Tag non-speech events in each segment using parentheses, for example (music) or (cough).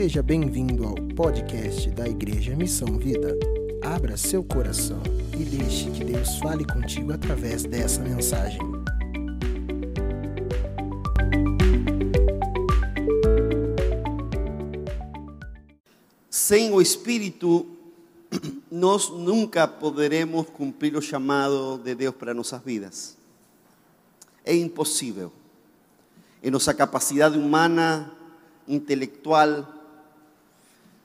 Seja bem-vindo ao podcast da Igreja Missão Vida. Abra seu coração e deixe que Deus fale contigo através dessa mensagem. Sem o Espírito, (clears throat) nós nunca poderemos cumprir o chamado de Deus para nossas vidas. É impossível. Em nossa capacidade humana, intelectual,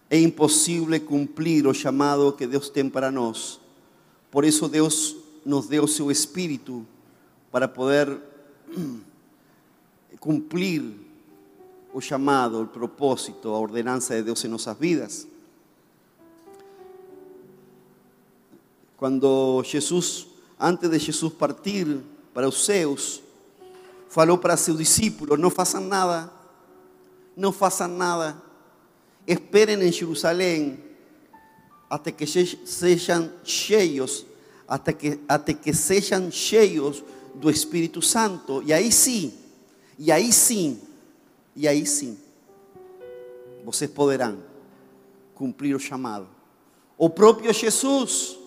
é impossível cumprir o chamado que Deus tem para nós. Por isso Deus nos deu o seu Espírito para poder (clears throat) cumprir o chamado, o propósito, a ordenança de Deus em nossas vidas. Quando Jesus, antes de Jesus partir para os céus, falou para seus discípulos: não façam nada, não façam nada, esperem em Jerusalém até que sejam cheios, até que, até que sejam cheios do Espírito Santo. E aí sim, e aí sim, e aí sim, vocês poderão cumprir o chamado. O próprio Jesus,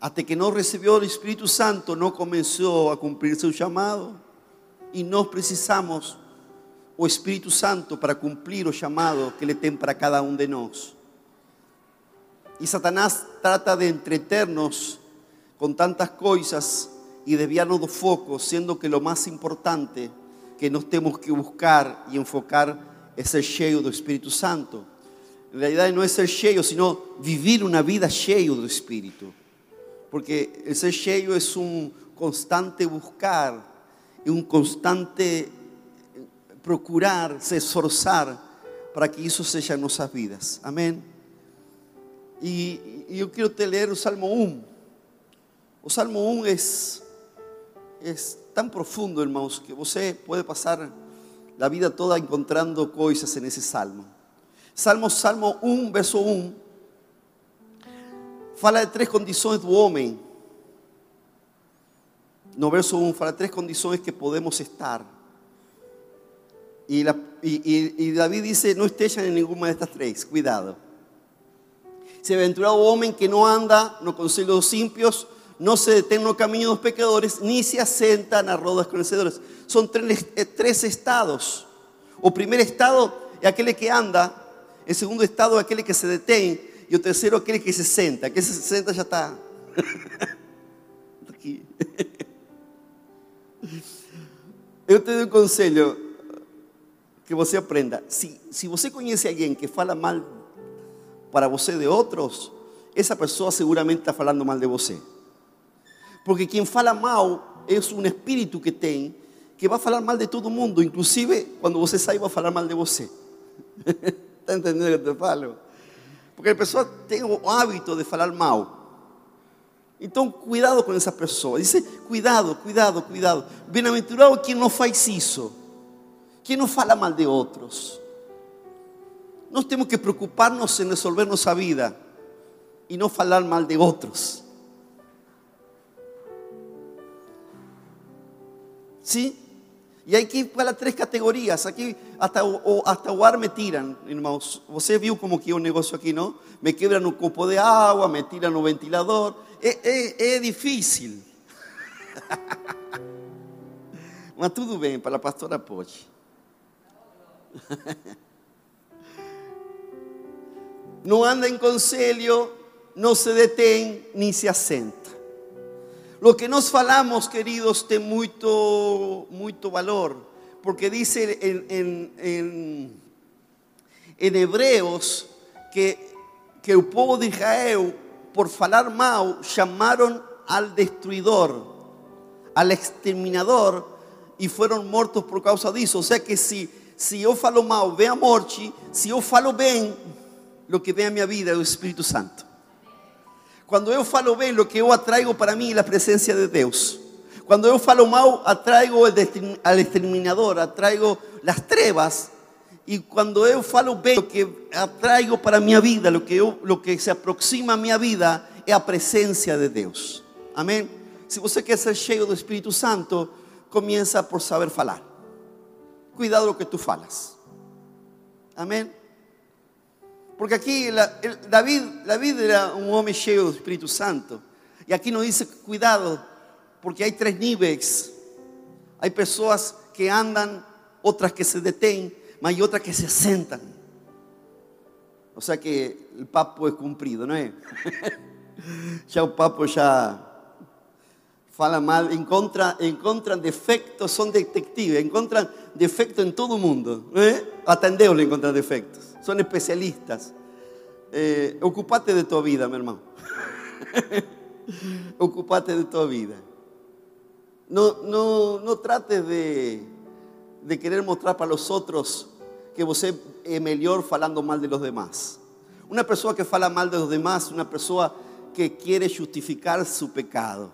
até que não recebeu o Espírito Santo, não começou a cumprir seu chamado. E nós precisamos o Espírito Santo para cumprir o chamado que Ele tem para cada um de nós. E Satanás trata de entreternos tantas coisas e desviarnos do foco, sendo que lo mais importante que nós temos que buscar e enfocar é ser cheio do Espírito Santo. En realidad no es ser cheio, sino vivir una vida cheio do Espírito. Porque el ser es un constante buscar y un constante procurar, se esforzar para que isso seja nossas vidas. Amém? E, e eu quero te ler o Salmo 1. O Salmo 1 é, é tão profundo, irmãos, que você pode passar a vida toda encontrando coisas nesse salmo. Salmo, Salmo 1, verso 1, fala de três condições do homem. No verso 1 fala de três condições que podemos estar. Y, David dice, no estén en ninguna de estas tres, cuidado. Se aventurado hombre que no anda no conselho dos ímpios, no se detiene no camino de los pecadores, ni se asenta en rodas conocedores. Son tres, tres estados. O primer estado es aquel que anda, el segundo estado es aquel que se detiene, y el tercero aquel que se senta. Que se senta ya está. (laughs) Aquí. (laughs) Eu te doy un conselho que você aprenda. Se, se você conhece alguém que fala mal para você de outros, essa pessoa seguramente está falando mal de você. Porque quem fala mal é um espírito que tem que vai falar mal de todo mundo, inclusive quando você sai vai falar mal de você. (laughs) Está entendendo o que eu te falo? Porque a pessoa tem o hábito de falar mal. Então, cuidado com essa pessoa. Dice, cuidado, cuidado, cuidado. Bem-aventurado quem não faz isso. Quem não fala mal de outros. Nós temos que preocupar-nos em resolver nossa vida e não falar mal de outros. Sim? E aqui fala três categorias. Aqui até o, até o me tiram, irmãos. Você viu como que é o negócio aqui, não? Me quebram um copo de água, me tiram no ventilador. É, é, é difícil. (laughs) Mas tudo bem, para a pastora pode. (laughs) Não anda em conselho, não se detém, nem se assenta. Lo que nós falamos, queridos, tem muito, muito valor, porque diz em, em, que, que o povo de Israel, por falar mal, chamaram al destruidor, al exterminador, e foram mortos por causa disso. Ou seja, que se se eu falo mal, vem a morte. Se eu falo bem, o que vem a minha vida é o Espírito Santo. Quando eu falo bem, o que eu atraigo para mim é a presença de Deus. Quando eu falo mal, atraigo al exterminador, atraigo as trevas. E quando eu falo bem, o que atraigo para minha vida, que, eu, o que se aproxima à minha vida, é a presença de Deus. Amém? Se você quer ser cheio do Espírito Santo, começa por saber falar. Cuidado lo que tú falas. Amén. Porque aquí David, David era un hombre lleno del Espíritu Santo. Y aquí nos dice, cuidado, porque hay tres niveles. Hay personas que andan, otras que se detienen, mas otras que se sentan. O sea que el papo es cumprido, ¿no es? (laughs) ya el papo ya fala mal, encontran, encontran defectos, son detectives, encontran defectos en todo el mundo. ¿eh? Hasta en le encuentran defectos. Son especialistas. Eh, ocupate de tu vida, mi hermano. (laughs) ocupate de tu vida. No, no, no trates de, de querer mostrar para los otros que você é melhor falando mal de los demás. Una persona que fala mal de los demás, una persona que quiere justificar su pecado,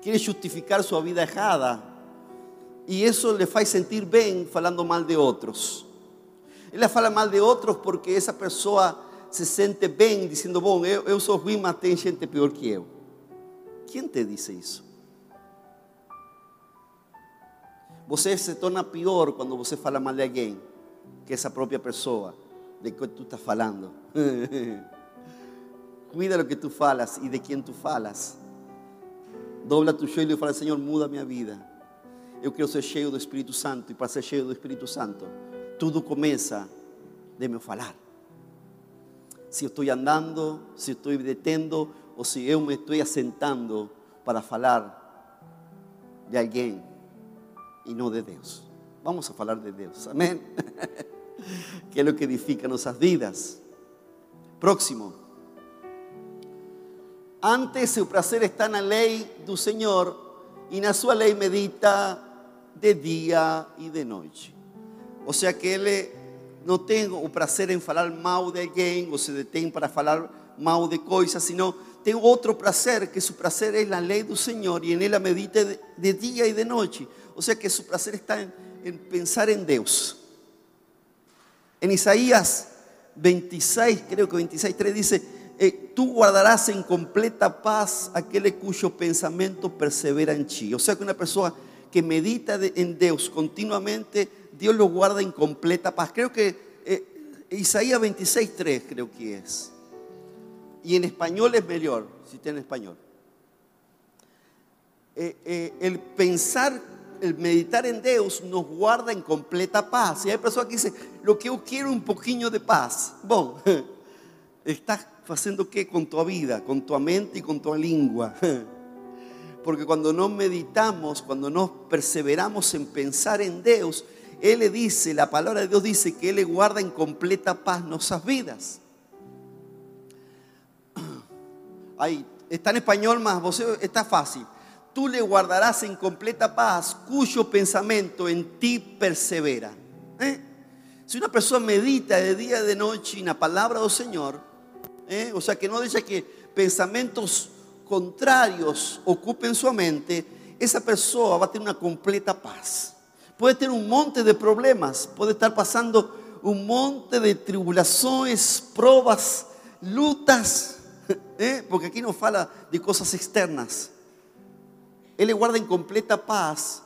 quiere justificar su vida errada, y eso le faz sentir bien falando mal de otros. Ele fala mal de outros porque essa pessoa se sente bem dizendo: Bom, eu, eu sou ruim, mas gente pior que eu. Quem te disse isso? Você se torna pior quando você fala mal de alguém que essa própria pessoa de que tu estás falando. (laughs) Cuida lo que tu falas e de quem tu falas. Dobla tu joelho e fala: Senhor, muda minha vida. Eu quero ser cheio do Espírito Santo e para ser cheio do Espírito Santo, tudo começa de meu falar. Se eu estou andando, se estou detendo ou se eu me estou assentando para falar de alguém e não de Deus. Vamos a falar de Deus, amém? (laughs) que é o que edifica nossas vidas. Próximo. Antes o prazer está na lei do Senhor e na sua lei medita de dia e de noite. Ou seja que ele não tem o prazer em falar mal de alguém, ou se detém para falar mal de coisas, senão tem outro prazer, que su prazer é na lei do Senhor e em ela medita de, dia e de noite. Ou seja que su prazer está em pensar em Deus. En Isaías 26, creo que 26, 3 dice, eh, tú guardarás en completa paz aquel cuyo pensamiento persevera en ti. O sea que una persona que medita en Dios continuamente, Dios lo guarda en completa paz. Creo que eh, Isaías 26, 3 creo que es. Y en español es mejor, si está en español. Eh, eh, el pensar, el meditar en Dios nos guarda en completa paz. Y hay personas que dicen, lo que yo quiero es un poquillo de paz. Bom, (laughs) estás haciendo qué con tu vida, con tu mente y con tu lengua. (laughs) Porque cuando no meditamos, cuando no perseveramos en pensar en Dios, Él le dice, la palabra de Dios dice que Él le guarda en completa paz nuestras vidas. (clears throat) Ahí, está en español más, vos está fácil. Tú le guardarás en completa paz cuyo pensamiento en ti persevera. ¿Eh? Si una persona medita de día y de noche en la palabra del Señor, ¿eh? o sea que no deja que pensamientos contrarios ocupen su mente, esa persona va a tener una completa paz. Puede tener un monte de problemas, puede estar pasando un monte de tribulaciones, pruebas, lutas, (laughs) ¿eh? porque aquí nos fala de cosas externas. Él le guarda en completa paz,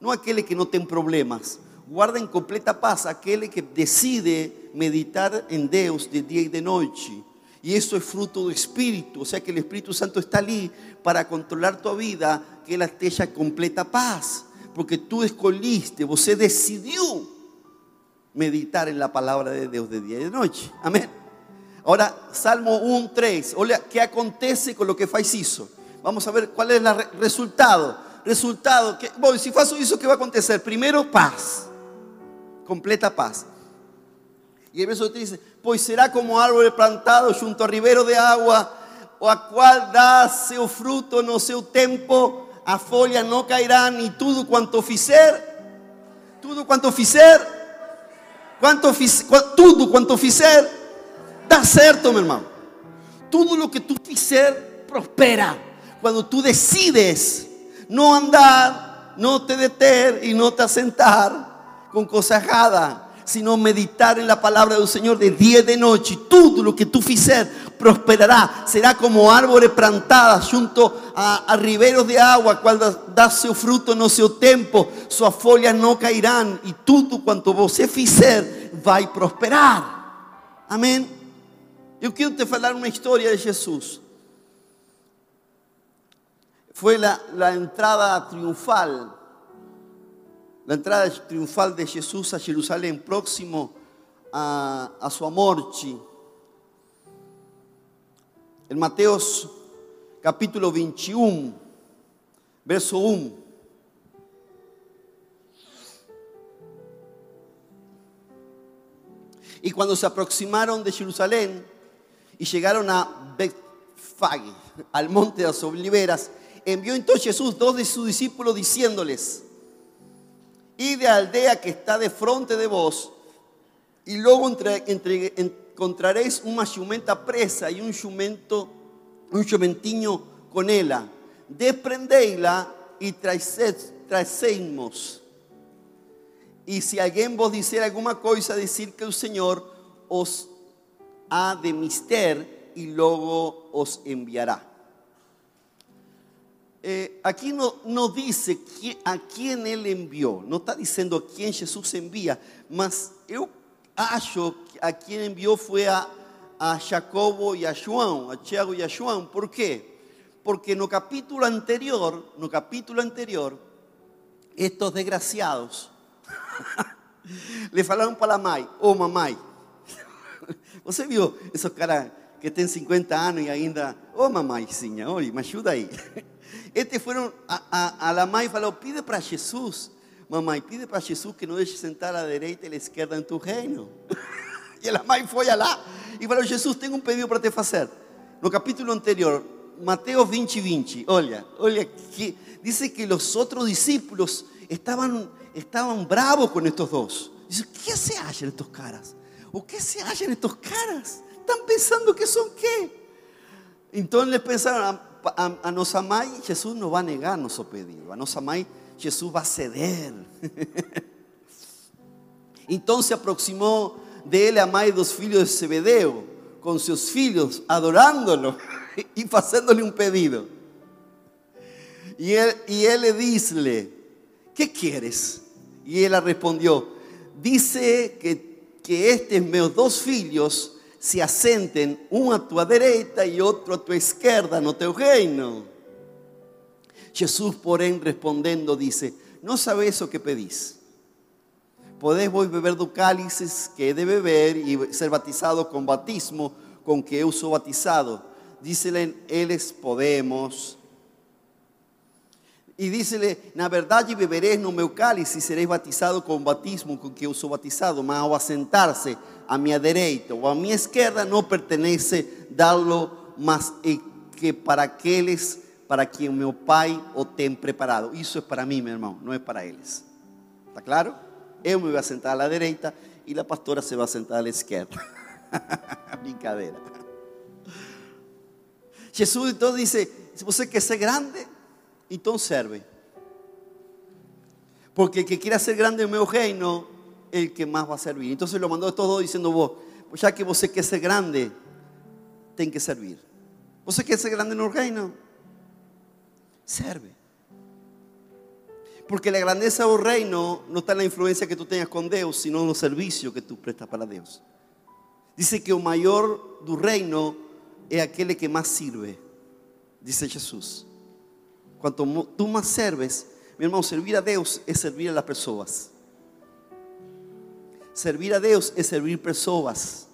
no aquel que no tiene problemas, guarda en completa paz aquel que decide meditar en Dios de día y de noche. Y eso es fruto del Espíritu, o sea que el Espíritu Santo está allí para controlar tu vida, que Él esteja completa paz, porque tú escolhiste, você decidió meditar en la palabra de Dios de día y de noche. Amén. Ahora, Salmo 1, 3. Olha, ¿qué acontece con lo que faz isso? Vamos a ver cuál es el resultado. Resultado, bueno, si faço isso, ¿qué va a acontecer? Primero, paz. Completa paz. Y el verso 3 dice, pues será como árbol plantado junto a ribero de agua, o a cual dá seu fruto no seu tempo, a folha não cairá, ni tudo quanto fizer, tudo quanto fizer, quanto fiz, tudo quanto fizer, dá certo, meu irmão. Tudo lo que tu fizer, prospera. Quando tu decides não andar, não te deter e não te assentar com coisa errada, sino meditar en la palabra del Señor de día y de noche. Todo lo que tú fizer prosperará. Será como árboles plantadas junto a, a riberos de agua, cuando dá seu fruto no seu tempo, suas folhas não cairán y todo cuanto você fizer vai prosperar. Amém? Eu quero te falar uma história de Jesus. Foi a entrada triunfal, a entrada triunfal de Jesus a Jerusalém, próximo a, a sua morte. Em Mateus capítulo 21, verso 1. Y cuando se aproximaron de Jerusalén y llegaron a Bethfage, al monte de las oliveras, envió entonces Jesús dos de sus discípulos diciéndoles, y de aldea que está de frente de vos, y luego encontraréis una jumenta presa y un jumento, un jumentiño con ella. Desprendéisla y traéismos. Y si alguien vos dice alguna cosa, decir que el Señor os ha de mister y luego os enviará. Eh, aquí no, no dice a quién Él envió, no está diciendo a quién Jesús envía, mas yo acho que a quien envió fue a, a Jacobo y a Juan, a Tiago y a Juan. ¿Por qué? Porque no capítulo anterior, no capítulo anterior, estos desgraciados (laughs) le falaron para la mãe, oh mamãe. Você viu esos caras que tienen 50 años y ainda, oh mamãezinha, olha, me ayuda ahí. (laughs) Este fueron a, a, a la mãe y falou, pide para Jesús, mamãe, pide para Jesús que nos deje sentar a la derecha y a la izquierda en tu reino. (laughs) y la mãe foi lá y falou, Jesús, tengo un pedido para te hacer. No capítulo anterior, Mateo 20, 20, olha, olha, que, dice que los otros discípulos estaban estaban bravos con estos dos. Dice, ¿qué se hallan estos caras? ¿O qué se hallan estos caras? Están pensando que son qué. Entonces pensaron, a, a, nos Jesús no va a negar nuestro pedido. A nos Jesús va a ceder. (laughs) Entonces aproximó de él a Mai dos filhos de Zebedeo, con sus filhos, adorándolo (laughs) y haciéndole un pedido. Y él, y él le dice, ¿qué quieres? Y ella respondió, dice que, que estos meus dos hijos se asenten, uno a tu derecha y otro a tu izquierda no teu reino. Jesús, porém, respondiendo, dice, no sabes lo que pedís. Podés vos beber do cálices que he de beber y ser bautizado con batismo con que eu sou batizado. Dícele, eles podemos. Y dícele, na verdade beberéis no meu cálice y seréis bautizado con batismo con que eu sou batizado, mas ao asentarse a mi derecha o a mi izquierda no pertenece darlo más que para aquellos para quien mi Pai o tem preparado. Eso es para mí, mi hermano, no es para ellos. ¿Está claro? Yo me voy a sentar a la derecha y la pastora se va a sentar a la izquierda. (laughs) Brincadeira. Jesús entonces dice, si você quer ser grande, entonces serve. Porque el que quiera ser grande en mi reino, el que más va a servir. Entonces lo mandó a estos dos diciendo vos, ya que vos quer ser grande, ten que servir. Vos quer ser grande en el reino, serve. Porque la grandeza del reino no está en la influencia que tú tengas con Dios, sino en los servicios que tú prestas para Dios. Dice que el mayor del reino es aquel que más sirve, dice Jesús. Cuanto tú más serves, mi hermano, servir a Dios es servir a las personas. Servir a Dios es servir personas.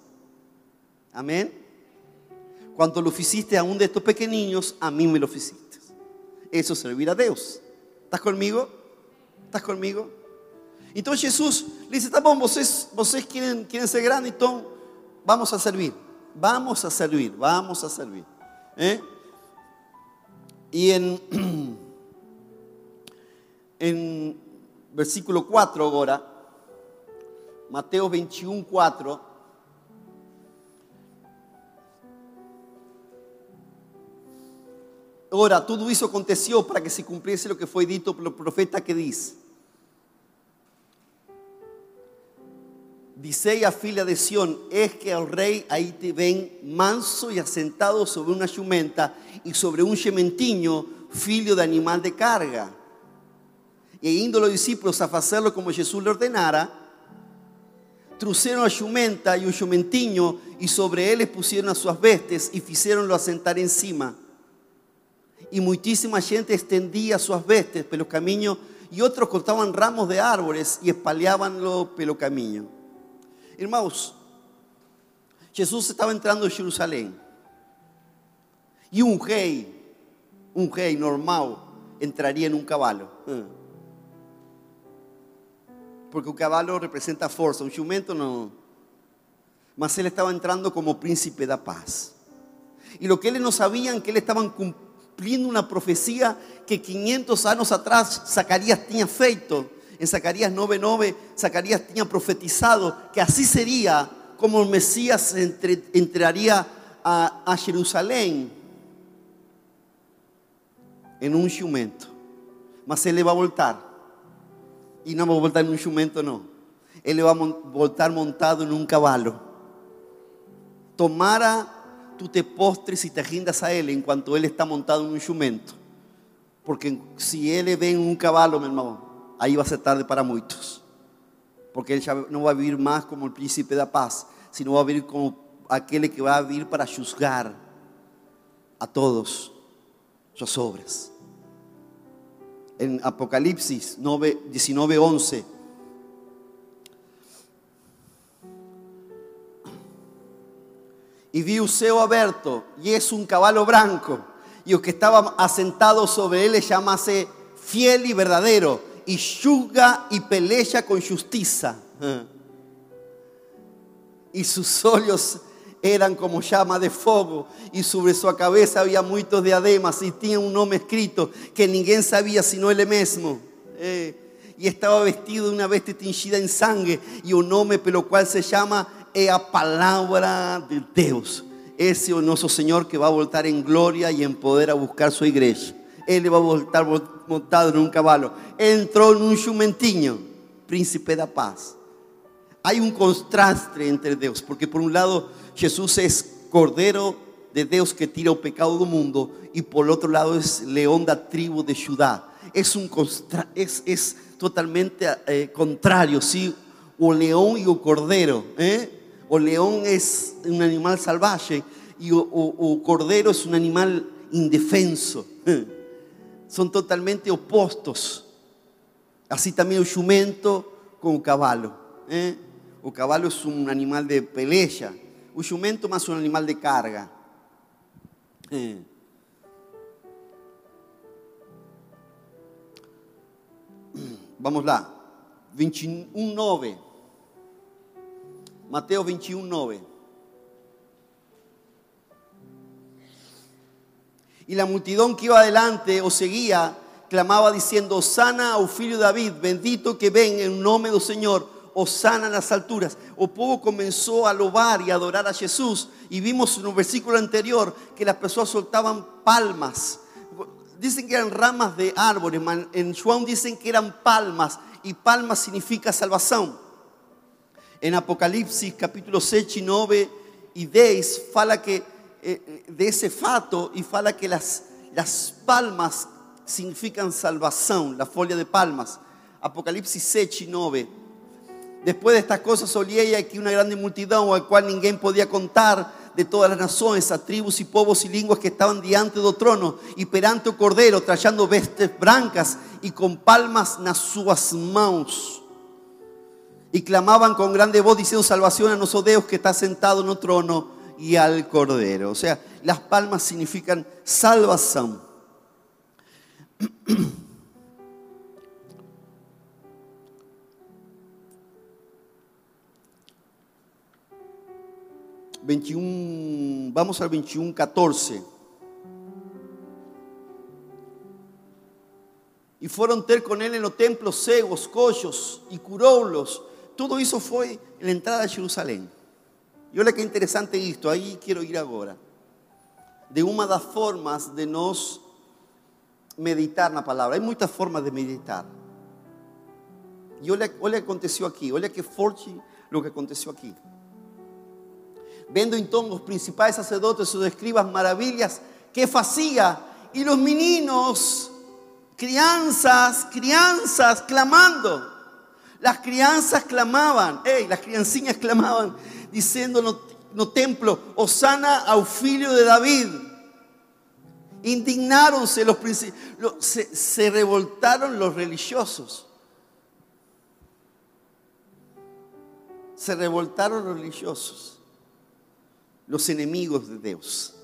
Amén. Cuando lo hiciste a uno de estos pequeños, a mí me lo hiciste. Eso es servir a Dios. ¿Estás conmigo? ¿Estás conmigo? Entonces Jesús le dice, está bom, vocês, quieren, quieren ser grandes, entonces vamos a servir. Vamos a servir, vamos a servir. ¿Eh? Y en, (clears throat) en versículo 4 ahora, Mateo 21, 4. Ahora, todo eso aconteció para que se cumpliese lo que fue dicho por el profeta que dice. Dice a filha de Sión, es que el rey ahí te ven manso y asentado sobre una jumenta y sobre un gementiño, filho de animal de carga. Y indo los discípulos a hacerlo como Jesús le ordenara, Truceron a jumenta y un jumentiño y sobre él pusieron a sus vestes y hicieronlo asentar encima. Y muchísima gente extendía sus vestes pelo camino y otros cortaban ramos de árboles y espalhabanlo pelo camino. Hermanos, Jesús estaba entrando en Jerusalén y un rey, un rey normal, entraría en un caballo. Porque un caballo representa fuerza, un jumento no. Mas él estaba entrando como príncipe de paz. Y lo que él no sabían, que él estaban cumpliendo una profecía que 500 años atrás Zacarías tenía feito. En Zacarías 9:9, Zacarías tenía profetizado que así sería como el Mesías entraría a, a Jerusalén en un jumento. Mas él le va a voltar y no va a voltar en un jumento, no. Él le va a voltar montado en un caballo. Tomara tú te postres y te rindas a él en cuanto él está montado en un jumento. Porque si él le ve en un caballo, mi hermano, ahí va a ser tarde para muchos. Porque él ya no va a vivir más como el príncipe de la paz, sino va a vivir como aquel que va a vivir para juzgar a todos sus obras en Apocalipsis 19, 11. Y vi un ceo abierto y es un caballo blanco y el que estaba asentado sobre él llamase fiel y verdadero y juzga y pelea con justicia. Y sus ojos eran como llama de fuego y sobre su cabeza había muchos diademas y tenía un nombre escrito que ninguém sabía sino él mismo. Eh, y estaba vestido de una veste tingida en sangre y un nombre pelo cual se llama la palabra de Dios. Ese es nuestro Señor que va a voltar en gloria y en poder a buscar su iglesia. Él va a voltar montado en un caballo. Entró en un jumentiño, príncipe de paz. Hay un contraste entre Dios, porque por un lado Jesús es Cordero de Dios que tira el pecado del mundo y por otro lado es león la tribu de Judá. Es, un, es, es totalmente eh, contrario, ¿sí? O león y o cordero. ¿eh? O león es un animal salvaje y o, cordero es un animal indefenso. ¿eh? Son totalmente opuestos. Así también el jumento con el caballo. ¿eh? O caballo es un animal de pelea un jumento más un animal de carga. Eh. Vamos lá. 21.9. Mateo 21.9. Y la multitud que iba adelante o seguía clamaba diciendo, sana o filho de David, bendito que ven en nombre del Señor Osana en las alturas. O pueblo comenzó a lobar y adorar a Jesús. Y vimos en un versículo anterior que las personas soltaban palmas. Dicen que eran ramas de árboles. En Juan dicen que eran palmas. Y palmas significa salvación. En Apocalipsis capítulo 6 y 9 y 10 fala que eh, de ese fato y fala que las, palmas significan salvación, la folia de palmas. Apocalipsis 6 y 9. Después de estas cosas solía aquí una grande multitud al cual ninguém podía contar de todas las naciones, a tribus y pueblos y lenguas que estaban diante del trono y perante cordero, trayendo vestes blancas y con palmas en sus manos. Y clamaban con grande voz diciendo salvación a nuestro Dios que está sentado en el trono y al cordero. O sea, las palmas significan salvación. (clears throat) 21, vamos al 21, 14. Y fueron ter con él en los templos cegos, collos y curoulos. Todo eso fue en la entrada de Jerusalén. Y olha que interesante esto, ahí quiero ir ahora. De una de las formas de nos meditar la palabra. Hay muchas formas de meditar. Y olha, olha que aconteció aquí, olha que forte lo que aconteció aquí. Vendo entonces los principales sacerdotes y los escribas maravillas que hacía y los meninos, crianzas, crianzas clamando. Las crianzas clamaban, hey, las crianciñas clamaban, diciendo no, no templo, Osana au filho de David. Indignáronse los principios, se, se revoltaron los religiosos. Se revoltaron los religiosos, los enemigos de Dios.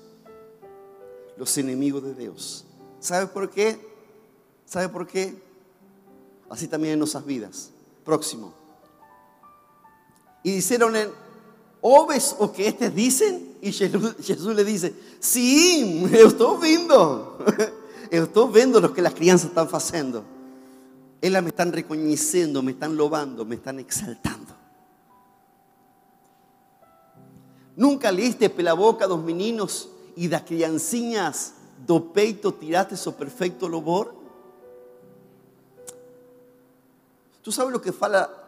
Los enemigos de Dios. ¿Sabe por qué? ¿Sabe por qué? Así también en nuestras vidas. Próximo. Y dijeron, ¿oves o que estos dicen? Y Jesús, le dice, sí, yo estoy viendo. Yo (laughs) estoy viendo lo que las crianzas están haciendo. Ellas me están reconociendo, me están lobando, me están exaltando. Nunca leíste pela boca dos meninos y das criancinhas do peito tiraste su perfecto lobor? ¿Tú sabes lo que fala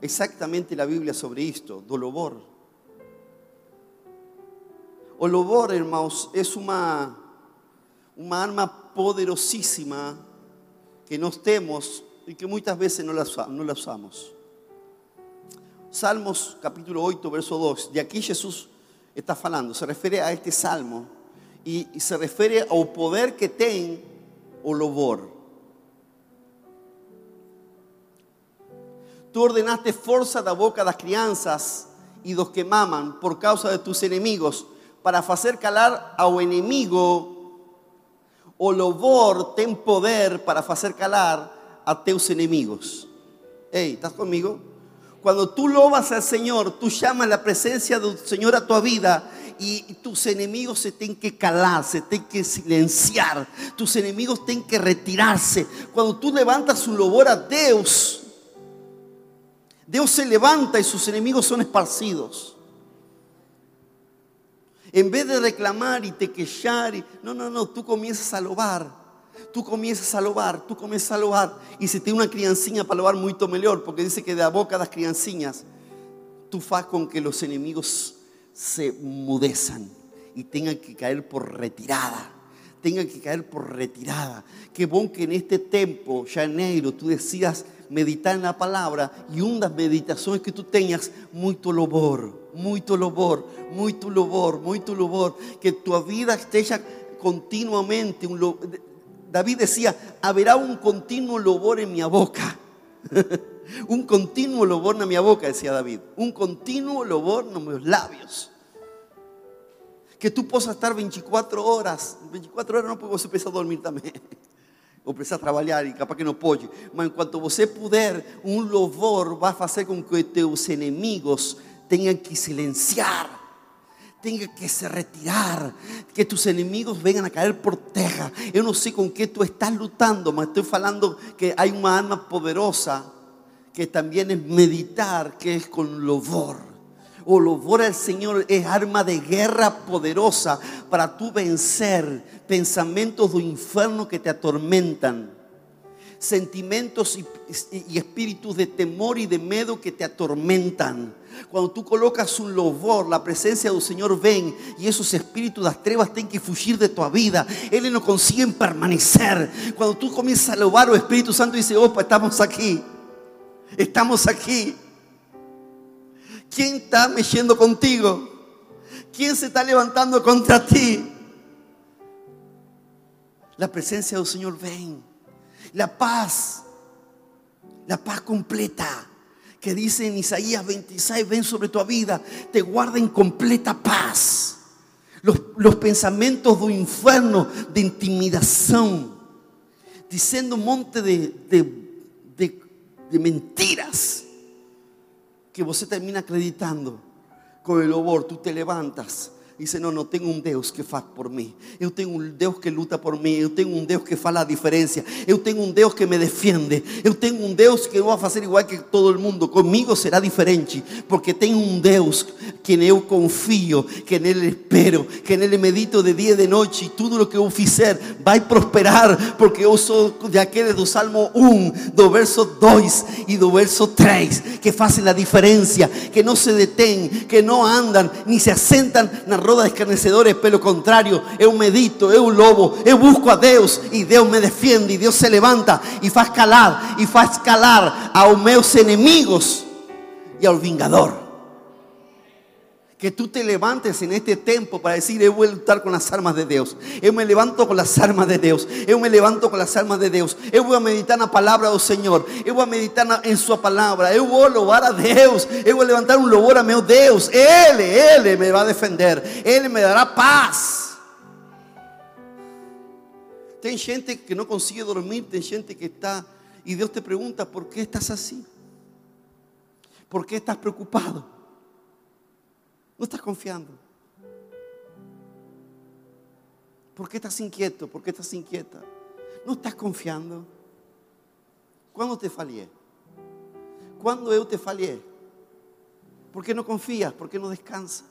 exactamente la Biblia sobre esto, do lobor? O hermanos, es una, arma poderosísima que nos temos y que muchas veces no la, usamos. Salmos capítulo 8, verso 2. De aquí Jesús está falando, se refiere a este salmo y, se refiere al poder que tem o louvor. Ordenaste fuerza da boca das crianças y dos que maman por causa de tus enemigos, para hacer calar ao enemigo. O louvor tem poder para hacer calar a teus enemigos. Hey, ¿estás conmigo? Cuando tú lobas al Señor, tú llamas la presencia del Señor a tu vida y tus enemigos se tienen que calar, se tienen que silenciar, tus enemigos tienen que retirarse. Cuando tú levantas un lobor a Dios, Dios se levanta y sus enemigos son esparcidos. En vez de reclamar y te quejar, no, no, no, tú comienzas a lobar tú comienzas a lobar, tú comienzas a lobar. Y si tiene una criancinha para lobar, mucho mejor, porque dice que de la boca las criancinhas, tú faz con que los enemigos se mudezan y tengan que caer por retirada. Tengan que caer por retirada. Qué bon que en este tiempo, enero, tú decidas meditar en la palabra y unas meditaciones que tú tengas mucho lobor, mucho lobor, mucho lobor, mucho lobor, que tu vida esté continuamente un David decía, habrá un continuo lobor en mi boca. (laughs) un continuo lobor en mi boca, decía David. Un continuo lobor en mis labios. Que tú puedas estar 24 horas. 24 horas no porque você precisa dormir también. (laughs) O precisa trabajar y capaz que no puede. Mas enquanto você puder, un louvor va a hacer con que tus enemigos tengan que silenciar tenga que se retirar, que tus enemigos vengan a caer por teja. Yo no sé con qué tú estás luchando, me estoy hablando que hay una arma poderosa que también es meditar, que es con lobor. O lobor al Señor es arma de guerra poderosa para tú vencer pensamientos del infierno que te atormentan sentimientos y, espíritus de temor y de miedo que te atormentan. Cuando tú colocas un lobor, la presencia del Señor ven y esos espíritus, las trevas tienen que fugir de tu vida. Él no consiguen permanecer. Cuando tú comienzas a lobar, o Espíritu Santo dice, opa, estamos aquí. Estamos aquí. ¿Quién está meciendo contigo? ¿Quién se está levantando contra ti? La presencia del Señor ven. La paz, la paz completa que dice en Isaías 26, ven sobre tu vida, te guarda en completa paz. Los, pensamientos del infierno, de intimidación, diciendo un monte de, de, de mentiras que usted termina acreditando. Con el obor, tú te levantas Dice, no, no, tengo un Dios que faz por mí. Yo tengo un Dios que luta por mí. Yo tengo un Dios que fala la diferencia. Yo tengo un Dios que me defiende. Yo tengo un Dios que no va a hacer igual que todo el mundo. Conmigo será diferente. Porque tengo un Dios quien yo confío, que Él espero, que en Él medito de día y de noche. Y todo lo que yo fizer va a prosperar. Porque yo soy de aquel do Salmo 1, do verso 2 y do verso 3. Que hacen la diferencia. Que no se deten, que no andan, ni se asentan en roda de escarnecedores, pelo contrario, eu medito, eu lobo, eu busco a Deus e Deus me defende, e Deus se levanta e faz calar, e faz calar aos meus inimigos e ao vingador. Que tú te levantes en este tiempo para decir, yo voy a luchar con las armas de Dios. Yo me levanto con las armas de Dios. Yo me levanto con las armas de Dios. Yo voy a meditar en la palabra del Señor. Yo voy a meditar en su palabra. Yo voy a lobar a Dios. Yo voy a levantar un lobo a mi Dios. Él, Él me va a defender. Él me dará paz. Tem gente que no consigue dormir, tem gente que está y Dios te pregunta, ¿por qué estás así? ¿Por qué estás preocupado? No estás confiando. ¿Por qué estás inquieto? ¿Por qué estás inquieta? No estás confiando. ¿Cuándo te fallé? ¿Cuándo yo te fallé? ¿Por qué no confías? ¿Por qué no descansas?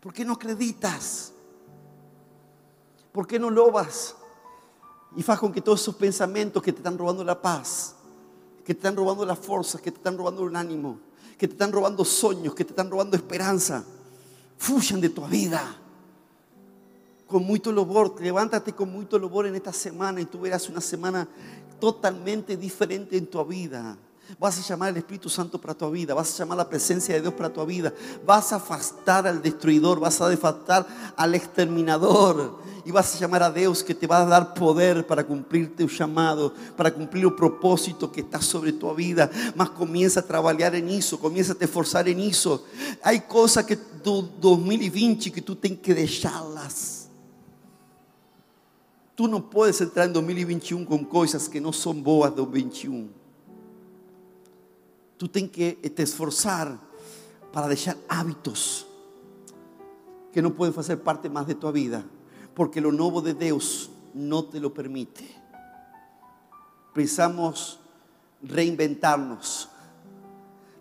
¿Por qué no acreditas? ¿Por qué no lobas? Y faz con que todos esos pensamientos que te están robando la paz, que te están robando las fuerzas, que te están robando el ánimo, que te están robando sueños, que te están robando esperanza, fuyan de tu vida. Con mucho louvor, levántate con mucho louvor en esta semana y tú verás una semana totalmente diferente en tu vida. Vas a llamar al Espíritu Santo para tu vida, vas a llamar la presencia de Dios para tu vida, vas a fastar al destruidor, vas a defastar al exterminador y vas a llamar a Dios que te va a dar poder para cumplir tu llamado, para cumplir el propósito que está sobre tu vida. Más comienza a trabajar en eso, comienza a te esforzar en eso. Hay cosas que tu 2020 que tú tienes que dejarlas. Tú no puedes entrar en 2021 con cosas que no son boas del 21. Tú tienes que te esforzar para dejar hábitos que no pueden hacer parte más de tu vida, porque lo nuevo de Dios no te lo permite. Precisamos reinventarnos.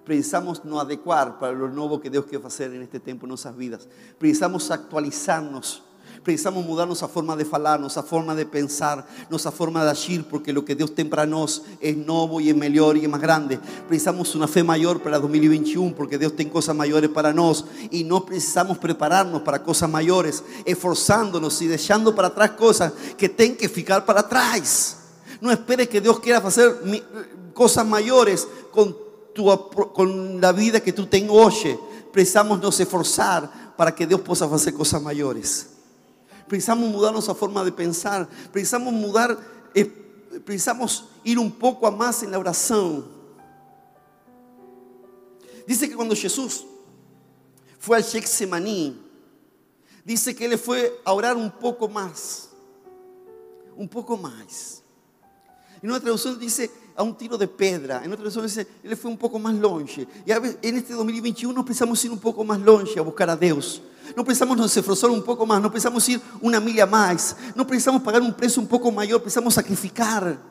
Precisamos no adecuar para lo nuevo que Dios quiere hacer en este tiempo en nuestras vidas. Precisamos actualizarnos Precisamos mudar nuestra forma de falar, nuestra forma de pensar, nuestra forma de agir, porque lo que Dios tiene para nosotros es nuevo y es mejor y es más grande. Precisamos una fe mayor para 2021, porque Dios tiene cosas mayores para nosotros y no precisamos prepararnos para cosas mayores, esforzándonos y dejando para atrás cosas que tienen que ficar para atrás. No esperes que Dios quiera hacer cosas mayores con, tu, con la vida que tú tengas hoy. Precisamos nos esforzar para que Dios pueda hacer cosas mayores. Precisamos mudar nuestra forma de pensar. Precisamos mudar, eh, precisamos ir un poco a más en la oración. Dice que cuando Jesús fue al Getsemaní, dice que él fue a orar un poco más. Un poco más. En una traducción dice a un tiro de pedra. En otra traducción dice, él fue un poco más longe. Y en este 2021 precisamos ir un poco más longe a buscar a Dios. No precisamos nos esforzar un poco más, no precisamos ir una milla más, no precisamos pagar un precio un poco mayor, precisamos sacrificar.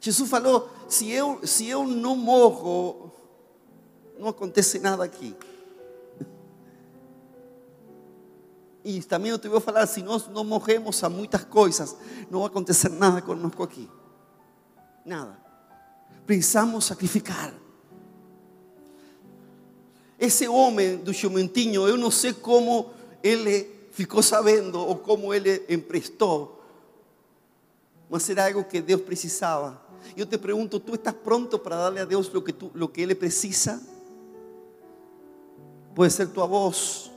Jesús falou: si eu, si eu não morro, não acontece nada aqui. E também eu te vou falar: se nós não morremos a muitas coisas, não vai acontecer nada conosco aqui. Nada. Precisamos sacrificar. Esse homem do jumentinho, eu não sei como ele ficou sabendo ou como ele emprestou, mas era algo que Deus precisava. Eu te pergunto, ¿tú estás pronto para darle a Deus lo que, lo que Ele precisa? Pode ser tua voz,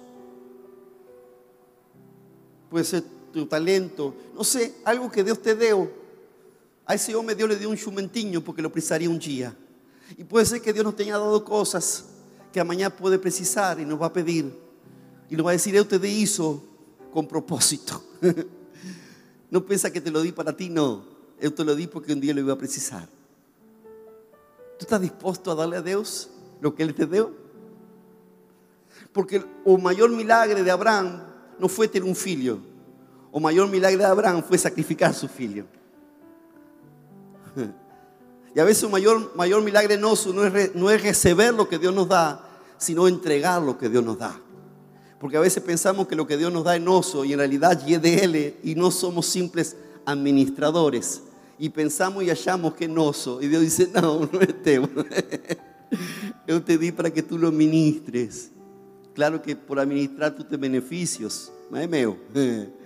pode ser tu talento, não sei, algo que Deus te deu. A esse homem Deus lhe deu um jumentinho porque lo precisaria um dia. E pode ser que Deus nos tenha dado coisas que amanhã puede precisar y nos va a pedir. Y nos va a decir, yo te di eso con propósito. (laughs) no piensa que te lo di para ti, no. Yo te lo di porque un día lo iba a precisar. ¿Tú estás dispuesto a darle a Dios lo que Él te dio? Porque el mayor milagre de Abraham no fue tener un filho. O mayor milagre de Abraham fue sacrificar su filho. Y a veces un mayor, mayor milagre no, no, es, no es recibir lo que Dios nos da, sino entregar lo que Dios nos da. Porque a veces pensamos que lo que Dios nos da es oso y en realidad es de Él y no somos simples administradores. Y pensamos y hallamos que es oso. Y Dios dice, no, (laughs) no es (laughs) Yo te di para que tú lo ministres. Claro que por administrar tú te beneficios, não é meu? (laughs)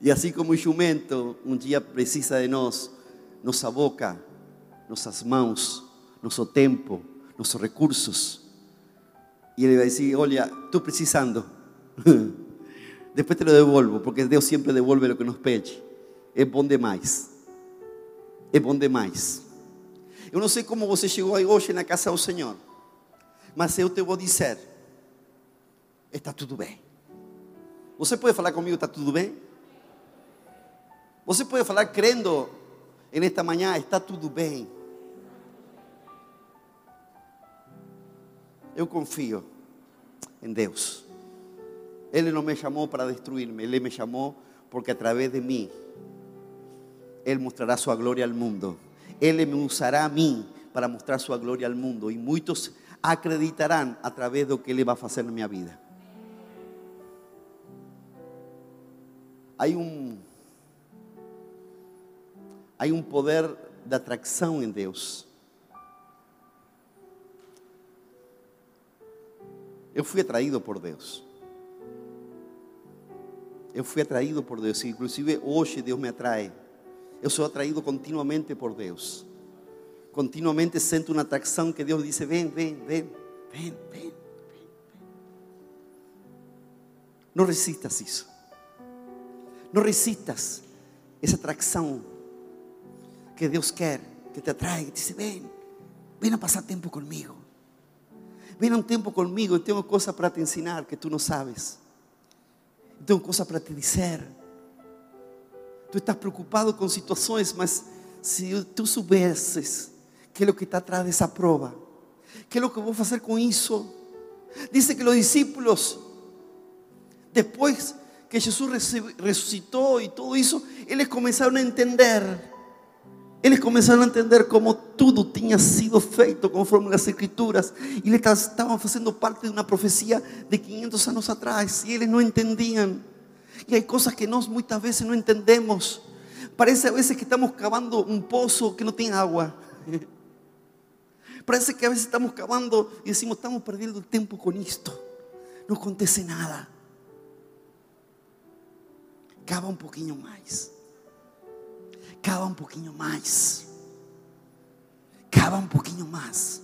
E assim como o jumento um dia precisa de nós, nossa boca, nossas mãos, nosso tempo, nossos recursos. E ele vai dizer: Olha, estou precisando. (laughs) Depois te lo devolvo, porque Deus sempre devolve o que nos pede. É bom demais. É bom demais. Eu não sei como você chegou hoje na casa do Senhor, mas eu te vou dizer: está tudo bem. Você pode falar comigo, está tudo bem? Você pode falar crendo nesta manhã, está tudo bem. Eu confio em Deus. Ele não me chamou para destruir-me, Ele me chamou porque a través de mim, Ele mostrará sua glória ao mundo. Ele me usará a mim para mostrar sua glória ao mundo. E muitos acreditarão a través do que Ele vai fazer na minha vida. Há um, há um poder de atração em Deus. Eu fui atraído por Deus. Eu fui atraído por Deus. Inclusive hoje Deus me atrai. Eu sou atraído continuamente por Deus. Continuamente sinto uma atração que Deus diz: vem, vem, vem, vem, vem. Não resistas isso. Não resistas essa atração que Deus quer, que te atrai, que te diz: vem, vem a passar tempo comigo. Ven un tiempo conmigo, tengo cosas para te enseñar que tú no sabes. Tengo cosas para te decir. Tú estás preocupado con situaciones, mas si tú supieses qué es lo que está atrás de esa prueba, qué es lo que voy a hacer con eso. Dice que los discípulos, después que Jesús resucitó y todo eso, ellos comenzaron a entender eles começaram a entender como tudo tinha sido feito conforme as escrituras e eles estavam fazendo parte de uma profecia de 500 anos atrás e eles não entendiam. E há coisas que nós muitas vezes não entendemos. Parece a vezes que estamos cavando um poço que não tem água. (laughs) Parece que a vezes estamos cavando e decimos, estamos perdendo tempo com isto. Não acontece nada. Cava um pouquinho mais. Cava um pouquinho mais. Cava um pouquinho mais.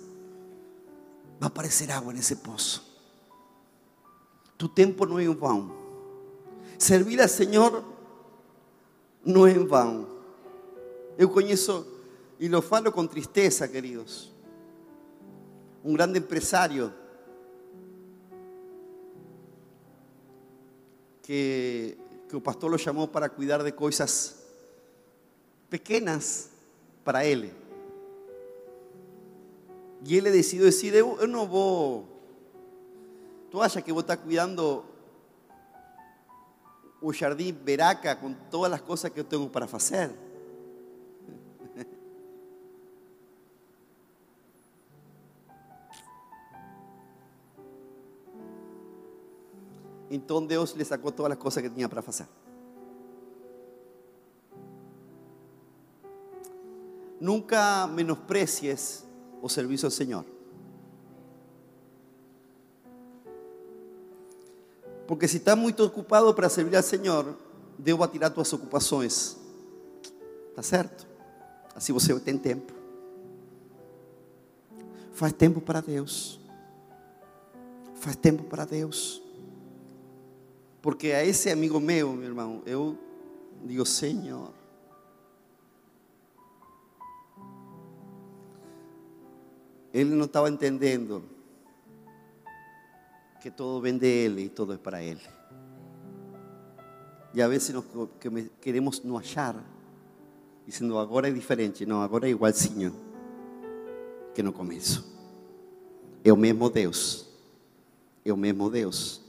Vai aparecer água nesse poço. Tu tempo não é em vão. Servir ao Senhor não é em vão. Eu conheço, e lo falo com tristeza, queridos, um grande empresário que, que o pastor lo chamou para cuidar de coisas pequenas para ele. E ele decidiu dizer: Eu, eu não vou. Tu acha que vou estar cuidando o jardim Veraca com todas as coisas que eu tenho para fazer? (laughs) Então Deus lhe sacou todas as coisas que tinha para fazer. Nunca menosprecies o servicio al Señor. Porque si estás muy ocupado para servir al Señor, Deus vai tirar tuas ocupações. Tá certo? Assim você tem tempo. Faz tempo para Deus. Faz tempo para Deus. Porque a esse amigo meu, meu irmão, eu digo, Senhor, Ele não estava entendendo que todo vem de Ele e todo é para Ele. E a vezes nós queremos nos achar, dizendo agora é diferente. Não, agora é igualzinho que no começo. É o mesmo Deus. É o mesmo Deus.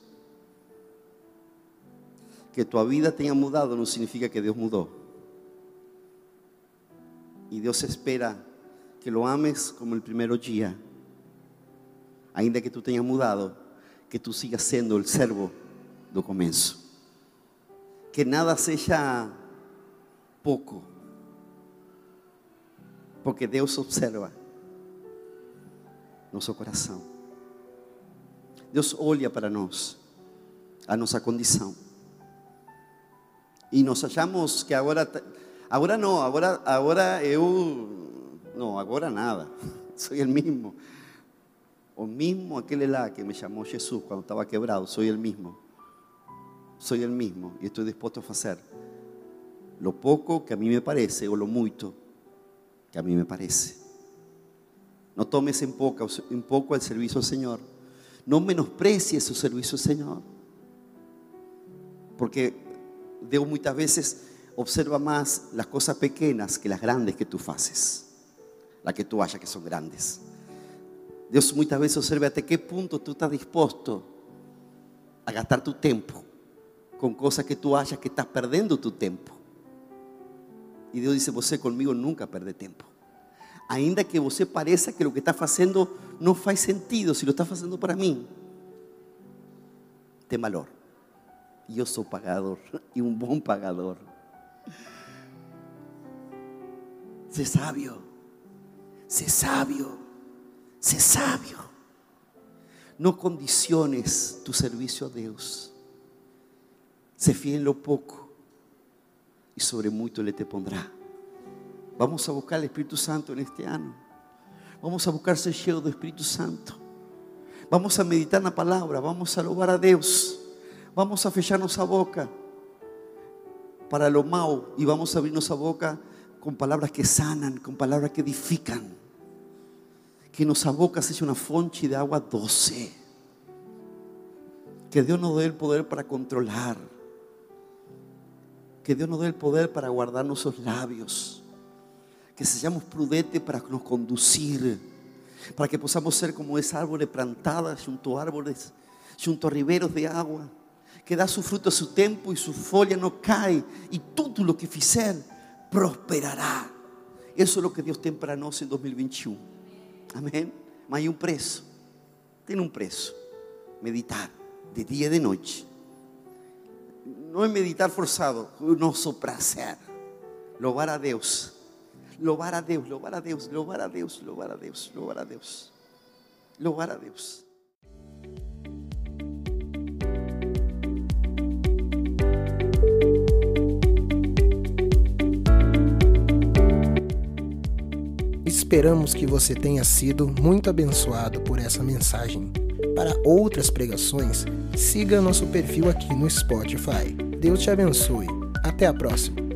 Que tua vida tenha mudado não significa que Deus mudou. E Deus espera que lo ames como el primer día. Ainda que tú tenhas mudado, que tú sigas siendo el servo do comienzo. Que nada seja poco. Porque Deus observa nosso coração. Deus olha para nós, a nossa condição. E nós achamos que agora, agora não, agora, agora eu, não, agora nada, sou o mesmo. O mismo aquele lá que me chamou Jesus quando estava quebrado, sou o mesmo. Sou o mesmo e estou disposto a fazer lo pouco que a mim me parece ou lo muito que a mim me parece. Não tomes em pouco, em pouco o serviço ao Senhor. Não menosprecies o serviço ao Senhor. Porque Deus muitas vezes observa mais as coisas pequenas que as grandes que tu fazes. Las que tu achas que são grandes. Deus muitas vezes observa até que ponto tu estás disposto a gastar tu tempo com coisas que tu achas que estás perdendo tu tempo. E Deus diz: Você comigo nunca perde tempo. Ainda que você pareça que o que está fazendo não faz sentido, se lo está fazendo para mim, tem valor. Eu sou pagador e um bom pagador. Ser sábio, ser sábio, ser sábio. Não condiciones tu serviço a Deus. Se fiel en lo pouco e sobre muito Ele te pondrá. Vamos a buscar o Espírito Santo neste ano. Vamos a buscar ser cheio do Espírito Santo. Vamos a meditar na palavra. Vamos a louvar a Deus. Vamos a fechar nossa boca para lo mal e vamos a abrir nossa boca com palavras que sanan, com palavras que edifican. Que nossa boca seja uma fonte de água doce. Que Deus nos dê o poder para controlar. Que Deus nos dê o poder para guardar nossos lábios. Que sejamos prudentes para nos conduzir. Para que possamos ser como esa árvore plantada junto a árboles, junto a riberos de agua. Que dá su fruto a su tempo e su folha não cai. E tudo o que fizer prosperará. Isso é o que Deus tem para nós em 2021. Amém? Mas hay um preço. Tem um preço. Meditar de dia e de noite. Não é meditar forçado, o nosso prazer. Louvar a Deus. Louvar a Deus, louvar a Deus, louvar a Deus, louvar a Deus, louvar a Deus. Louvar a Deus. Esperamos que você tenha sido muito abençoado por essa mensagem. Para outras pregações, siga nosso perfil aqui no Spotify. Deus te abençoe. Até a próxima.